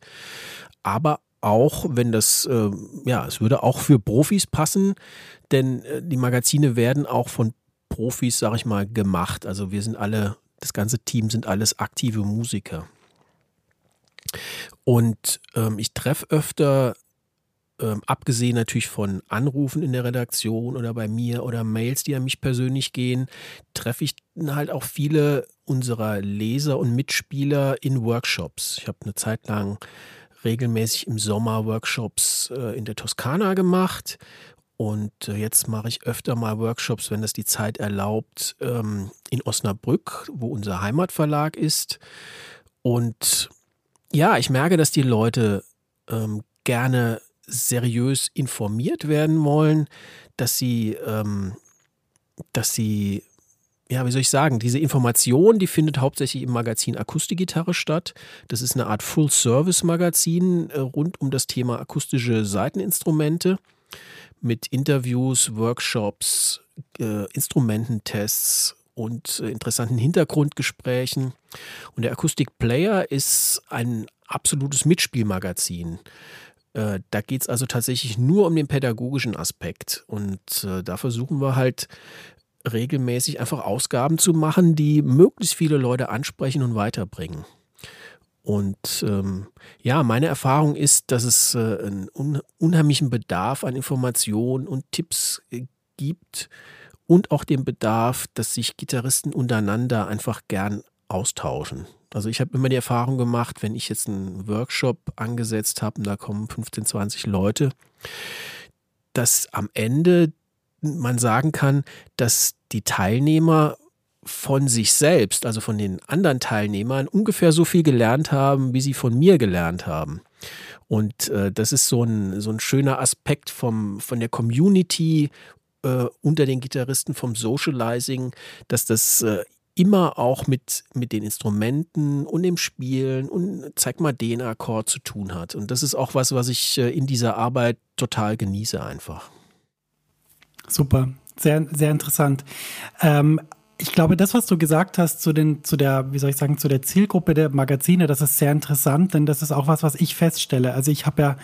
Aber auch, wenn das, äh, ja, es würde auch für Profis passen, denn äh, die Magazine werden auch von Profis, sag ich mal, gemacht. Also wir sind alle, das ganze Team sind alles aktive Musiker. Und ähm, ich treffe öfter, ähm, abgesehen natürlich von Anrufen in der Redaktion oder bei mir oder Mails, die an mich persönlich gehen, treffe ich halt auch viele unserer Leser und Mitspieler in Workshops. Ich habe eine Zeit lang regelmäßig im Sommer Workshops äh, in der Toskana gemacht. Und äh, jetzt mache ich öfter mal Workshops, wenn das die Zeit erlaubt, ähm, in Osnabrück, wo unser Heimatverlag ist. Und ja, ich merke, dass die Leute ähm, gerne seriös informiert werden wollen, dass sie, ähm, dass sie ja, wie soll ich sagen, diese Information, die findet hauptsächlich im Magazin Akustikgitarre statt. Das ist eine Art Full-Service-Magazin äh, rund um das Thema akustische Seiteninstrumente mit Interviews, Workshops, äh, Instrumententests und äh, interessanten Hintergrundgesprächen. Und der Akustik Player ist ein absolutes Mitspielmagazin. Äh, da geht es also tatsächlich nur um den pädagogischen Aspekt. Und äh, da versuchen wir halt regelmäßig einfach Ausgaben zu machen, die möglichst viele Leute ansprechen und weiterbringen. Und ähm, ja, meine Erfahrung ist, dass es äh, einen un unheimlichen Bedarf an Informationen und Tipps äh, gibt und auch den Bedarf, dass sich Gitarristen untereinander einfach gern austauschen. Also ich habe immer die Erfahrung gemacht, wenn ich jetzt einen Workshop angesetzt habe und da kommen 15, 20 Leute, dass am Ende man sagen kann, dass die Teilnehmer von sich selbst, also von den anderen Teilnehmern, ungefähr so viel gelernt haben, wie sie von mir gelernt haben. Und äh, das ist so ein, so ein schöner Aspekt vom, von der Community äh, unter den Gitarristen, vom Socializing, dass das äh, immer auch mit, mit den Instrumenten und dem Spielen und zeig mal den Akkord zu tun hat. Und das ist auch was, was ich äh, in dieser Arbeit total genieße einfach. Super, sehr, sehr interessant. Ähm, ich glaube, das, was du gesagt hast zu den, zu der, wie soll ich sagen, zu der Zielgruppe der Magazine, das ist sehr interessant, denn das ist auch was, was ich feststelle. Also ich habe ja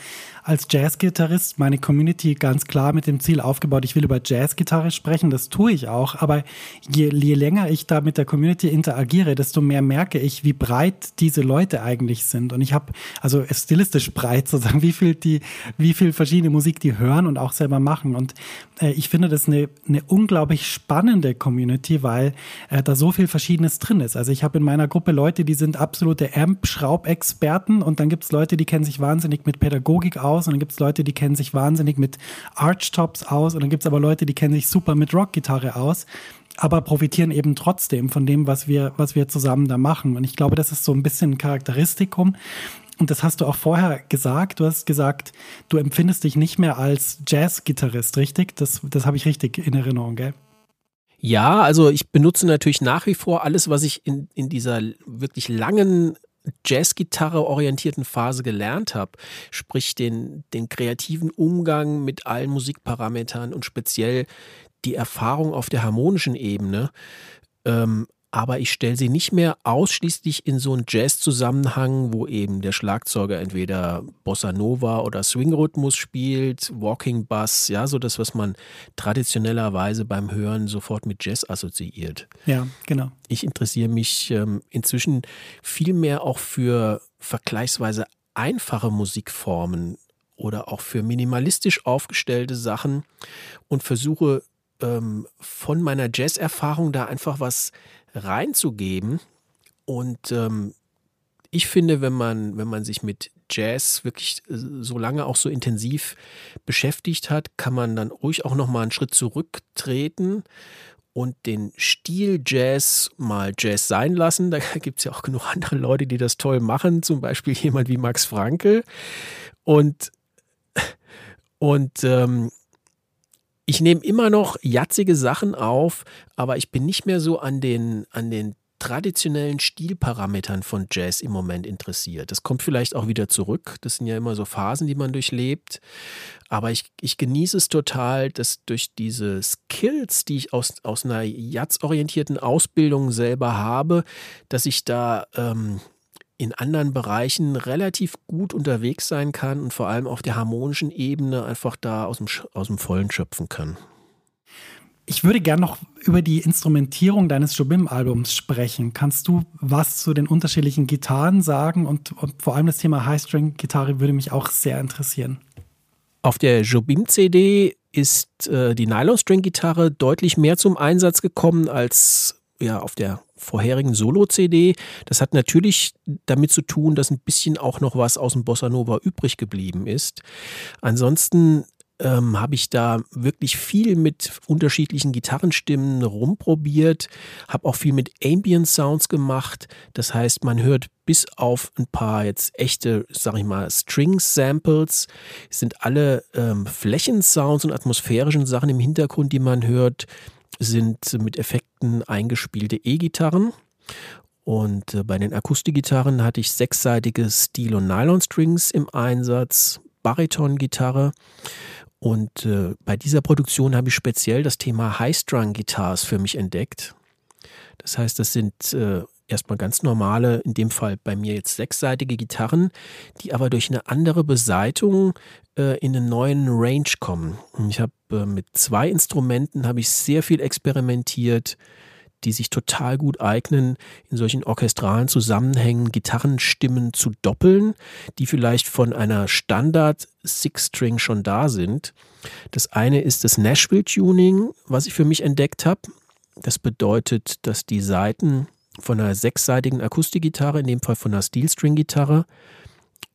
als Jazzgitarrist meine Community ganz klar mit dem Ziel aufgebaut, ich will über Jazzgitarre sprechen, das tue ich auch, aber je, je länger ich da mit der Community interagiere, desto mehr merke ich, wie breit diese Leute eigentlich sind. Und ich habe, also stilistisch breit (laughs) sozusagen, wie viel die, wie viel verschiedene Musik die hören und auch selber machen. Und äh, ich finde das eine, eine unglaublich spannende Community, weil äh, da so viel Verschiedenes drin ist. Also ich habe in meiner Gruppe Leute, die sind absolute Amp-Schraubexperten und dann gibt es Leute, die kennen sich wahnsinnig mit Pädagogik aus aus und dann gibt es Leute, die kennen sich wahnsinnig mit Archtops aus und dann gibt es aber Leute, die kennen sich super mit Rockgitarre aus aber profitieren eben trotzdem von dem, was wir, was wir zusammen da machen. Und ich glaube, das ist so ein bisschen ein Charakteristikum. Und das hast du auch vorher gesagt. Du hast gesagt, du empfindest dich nicht mehr als Jazz-Gitarrist, richtig? Das, das habe ich richtig in Erinnerung, gell? Ja, also ich benutze natürlich nach wie vor alles, was ich in, in dieser wirklich langen Jazzgitarre orientierten Phase gelernt habe, sprich den, den kreativen Umgang mit allen Musikparametern und speziell die Erfahrung auf der harmonischen Ebene. Ähm, aber ich stelle sie nicht mehr ausschließlich in so einen Jazz-Zusammenhang, wo eben der Schlagzeuger entweder Bossa Nova oder Swing-Rhythmus spielt, Walking Bass, ja, so das, was man traditionellerweise beim Hören sofort mit Jazz assoziiert. Ja, genau. Ich interessiere mich ähm, inzwischen viel mehr auch für vergleichsweise einfache Musikformen oder auch für minimalistisch aufgestellte Sachen und versuche ähm, von meiner Jazz-Erfahrung da einfach was reinzugeben. Und ähm, ich finde, wenn man, wenn man sich mit Jazz wirklich äh, so lange auch so intensiv beschäftigt hat, kann man dann ruhig auch nochmal einen Schritt zurücktreten und den Stil Jazz mal Jazz sein lassen. Da (laughs) gibt es ja auch genug andere Leute, die das toll machen, zum Beispiel jemand wie Max Frankel. Und, (laughs) und ähm, ich nehme immer noch jatzige Sachen auf, aber ich bin nicht mehr so an den, an den traditionellen Stilparametern von Jazz im Moment interessiert. Das kommt vielleicht auch wieder zurück. Das sind ja immer so Phasen, die man durchlebt. Aber ich, ich genieße es total, dass durch diese Skills, die ich aus, aus einer Jazz-orientierten Ausbildung selber habe, dass ich da ähm, in anderen Bereichen relativ gut unterwegs sein kann und vor allem auf der harmonischen Ebene einfach da aus dem, aus dem Vollen schöpfen kann. Ich würde gerne noch über die Instrumentierung deines Jobim-Albums sprechen. Kannst du was zu den unterschiedlichen Gitarren sagen? Und, und vor allem das Thema High-String-Gitarre würde mich auch sehr interessieren. Auf der Jobim-CD ist äh, die Nylon-String-Gitarre deutlich mehr zum Einsatz gekommen als ja, auf der vorherigen Solo-CD. Das hat natürlich damit zu tun, dass ein bisschen auch noch was aus dem Bossa Nova übrig geblieben ist. Ansonsten ähm, habe ich da wirklich viel mit unterschiedlichen Gitarrenstimmen rumprobiert, habe auch viel mit Ambient Sounds gemacht. Das heißt, man hört bis auf ein paar jetzt echte, sag ich mal, String-Samples, sind alle ähm, Flächensounds und atmosphärischen Sachen im Hintergrund, die man hört, sind mit Effekten eingespielte E-Gitarren. Und äh, bei den Akustikgitarren hatte ich sechsseitige Steel- und Nylon-Strings im Einsatz, Bariton-Gitarre. Und äh, bei dieser Produktion habe ich speziell das Thema High-Strung-Guitars für mich entdeckt. Das heißt, das sind äh, erstmal ganz normale, in dem Fall bei mir jetzt sechsseitige Gitarren, die aber durch eine andere Beseitung äh, in einen neuen Range kommen. Ich habe äh, mit zwei Instrumenten habe ich sehr viel experimentiert, die sich total gut eignen, in solchen orchestralen Zusammenhängen Gitarrenstimmen zu doppeln, die vielleicht von einer Standard Six-String schon da sind. Das eine ist das Nashville-Tuning, was ich für mich entdeckt habe. Das bedeutet, dass die Saiten von einer sechsseitigen Akustikgitarre, in dem Fall von einer Steel-String-Gitarre,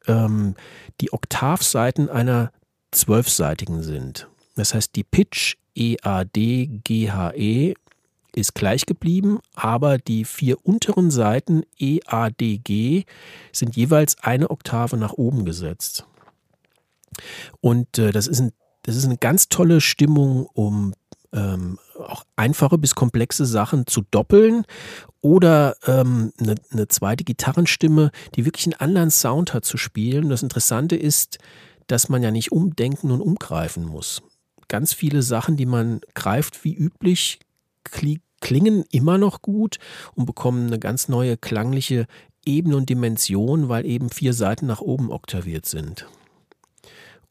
ähm, die Oktavseiten einer zwölfseitigen sind. Das heißt, die Pitch EAD GHE ist gleich geblieben, aber die vier unteren Seiten EADG sind jeweils eine Oktave nach oben gesetzt. Und äh, das, ist ein, das ist eine ganz tolle Stimmung, um ähm, auch einfache bis komplexe Sachen zu doppeln oder ähm, eine, eine, zweite Gitarrenstimme, die wirklich einen anderen Sound hat, zu spielen. Das Interessante ist, dass man ja nicht umdenken und umgreifen muss. Ganz viele Sachen, die man greift wie üblich, klingen immer noch gut und bekommen eine ganz neue klangliche Ebene und Dimension, weil eben vier Seiten nach oben oktaviert sind.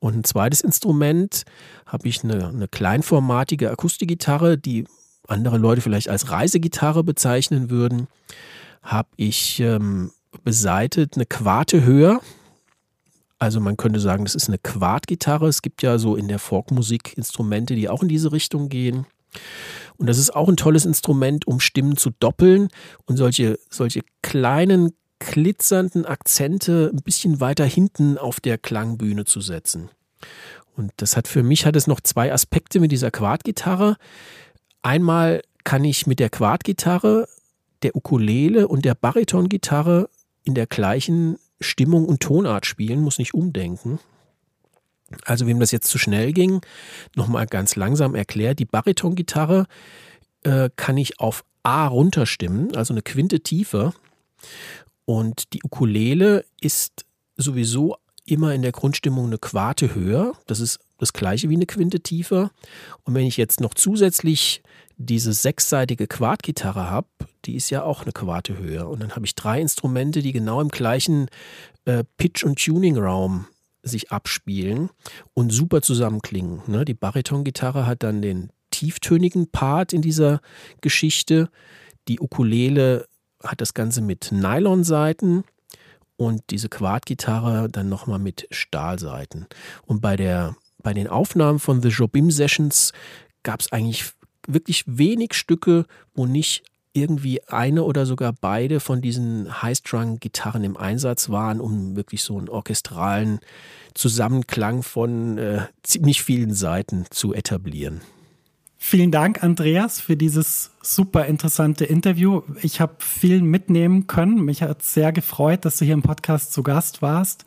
Und ein zweites Instrument habe ich eine, eine kleinformatige Akustikgitarre, die andere Leute vielleicht als Reisegitarre bezeichnen würden. Habe ich ähm, beseitet eine Quarte höher. Also man könnte sagen, das ist eine Quartgitarre. Es gibt ja so in der Folkmusik Instrumente, die auch in diese Richtung gehen. Und das ist auch ein tolles Instrument, um Stimmen zu doppeln und solche, solche kleinen glitzernden Akzente ein bisschen weiter hinten auf der Klangbühne zu setzen. Und das hat für mich hat es noch zwei Aspekte mit dieser Quartgitarre. Einmal kann ich mit der Quartgitarre, der Ukulele und der Baritongitarre in der gleichen Stimmung und Tonart spielen, muss nicht umdenken. Also wem das jetzt zu schnell ging, nochmal ganz langsam erklärt, die Baritongitarre äh, kann ich auf A runterstimmen, also eine Quinte tiefer. Und die Ukulele ist sowieso immer in der Grundstimmung eine Quarte höher. Das ist das gleiche wie eine Quinte tiefer. Und wenn ich jetzt noch zusätzlich diese sechsseitige Quartgitarre habe, die ist ja auch eine Quarte höher. Und dann habe ich drei Instrumente, die genau im gleichen äh, Pitch- und Tuning-Raum sich abspielen und super zusammenklingen. Ne? Die Baritongitarre hat dann den tieftönigen Part in dieser Geschichte. Die Ukulele hat das Ganze mit Nylonseiten und diese Quartgitarre dann nochmal mit Stahlseiten. Und bei, der, bei den Aufnahmen von The Jobim Sessions gab es eigentlich wirklich wenig Stücke, wo nicht irgendwie eine oder sogar beide von diesen High-Strung-Gitarren im Einsatz waren, um wirklich so einen orchestralen Zusammenklang von äh, ziemlich vielen Seiten zu etablieren. Vielen Dank, Andreas, für dieses super interessante Interview. Ich habe viel mitnehmen können. Mich hat sehr gefreut, dass du hier im Podcast zu Gast warst.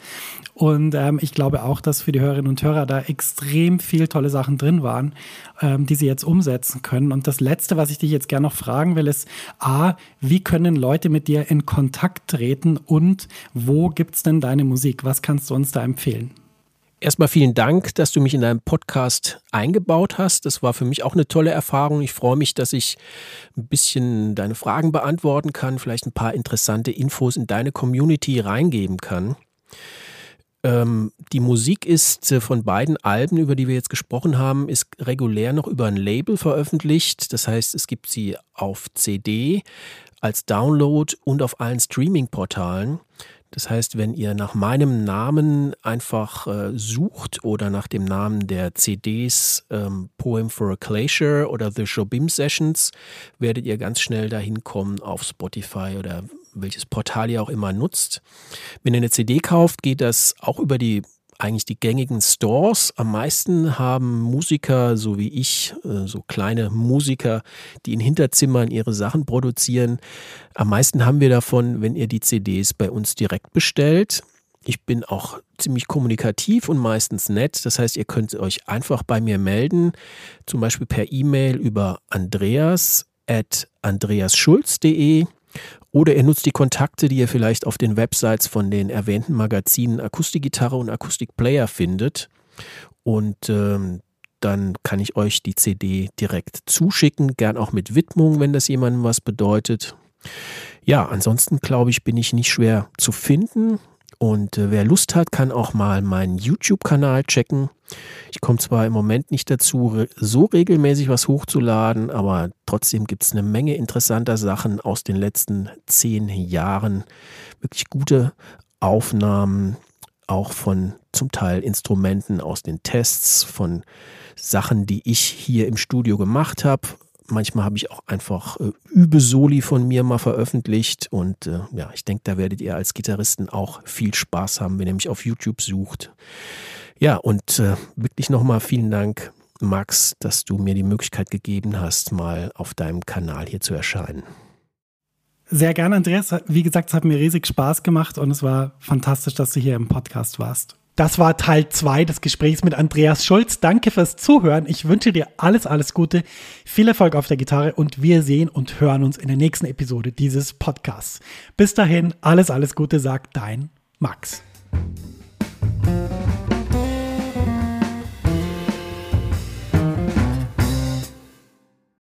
Und ähm, ich glaube auch, dass für die Hörerinnen und Hörer da extrem viel tolle Sachen drin waren, ähm, die sie jetzt umsetzen können. Und das Letzte, was ich dich jetzt gerne noch fragen will, ist, A, wie können Leute mit dir in Kontakt treten und wo gibt es denn deine Musik? Was kannst du uns da empfehlen? Erstmal vielen Dank, dass du mich in deinem Podcast eingebaut hast. Das war für mich auch eine tolle Erfahrung. Ich freue mich, dass ich ein bisschen deine Fragen beantworten kann, vielleicht ein paar interessante Infos in deine Community reingeben kann. Ähm, die Musik ist äh, von beiden Alben, über die wir jetzt gesprochen haben, ist regulär noch über ein Label veröffentlicht. Das heißt, es gibt sie auf CD als Download und auf allen Streaming-Portalen. Das heißt, wenn ihr nach meinem Namen einfach äh, sucht oder nach dem Namen der CDs ähm, Poem for a Glacier oder The Jobim Sessions, werdet ihr ganz schnell dahin kommen auf Spotify oder welches Portal ihr auch immer nutzt. Wenn ihr eine CD kauft, geht das auch über die eigentlich die gängigen Stores. Am meisten haben Musiker, so wie ich, äh, so kleine Musiker, die in Hinterzimmern ihre Sachen produzieren. Am meisten haben wir davon, wenn ihr die CDs bei uns direkt bestellt. Ich bin auch ziemlich kommunikativ und meistens nett. Das heißt, ihr könnt euch einfach bei mir melden, zum Beispiel per E-Mail über andreas at andreasschulz.de oder ihr nutzt die Kontakte, die ihr vielleicht auf den Websites von den erwähnten Magazinen Akustikgitarre und Akustikplayer findet. Und ähm, dann kann ich euch die CD direkt zuschicken, gern auch mit Widmung, wenn das jemandem was bedeutet. Ja, ansonsten glaube ich, bin ich nicht schwer zu finden. Und äh, wer Lust hat, kann auch mal meinen YouTube-Kanal checken. Ich komme zwar im Moment nicht dazu, so regelmäßig was hochzuladen, aber trotzdem gibt es eine Menge interessanter Sachen aus den letzten zehn Jahren. Wirklich gute Aufnahmen, auch von zum Teil Instrumenten aus den Tests, von Sachen, die ich hier im Studio gemacht habe. Manchmal habe ich auch einfach äh, Übesoli von mir mal veröffentlicht und äh, ja, ich denke, da werdet ihr als Gitarristen auch viel Spaß haben, wenn ihr mich auf YouTube sucht. Ja, und äh, wirklich nochmal vielen Dank, Max, dass du mir die Möglichkeit gegeben hast, mal auf deinem Kanal hier zu erscheinen. Sehr gerne, Andreas. Wie gesagt, es hat mir riesig Spaß gemacht und es war fantastisch, dass du hier im Podcast warst. Das war Teil 2 des Gesprächs mit Andreas Schulz. Danke fürs Zuhören. Ich wünsche dir alles, alles Gute, viel Erfolg auf der Gitarre und wir sehen und hören uns in der nächsten Episode dieses Podcasts. Bis dahin, alles, alles Gute, sagt dein Max.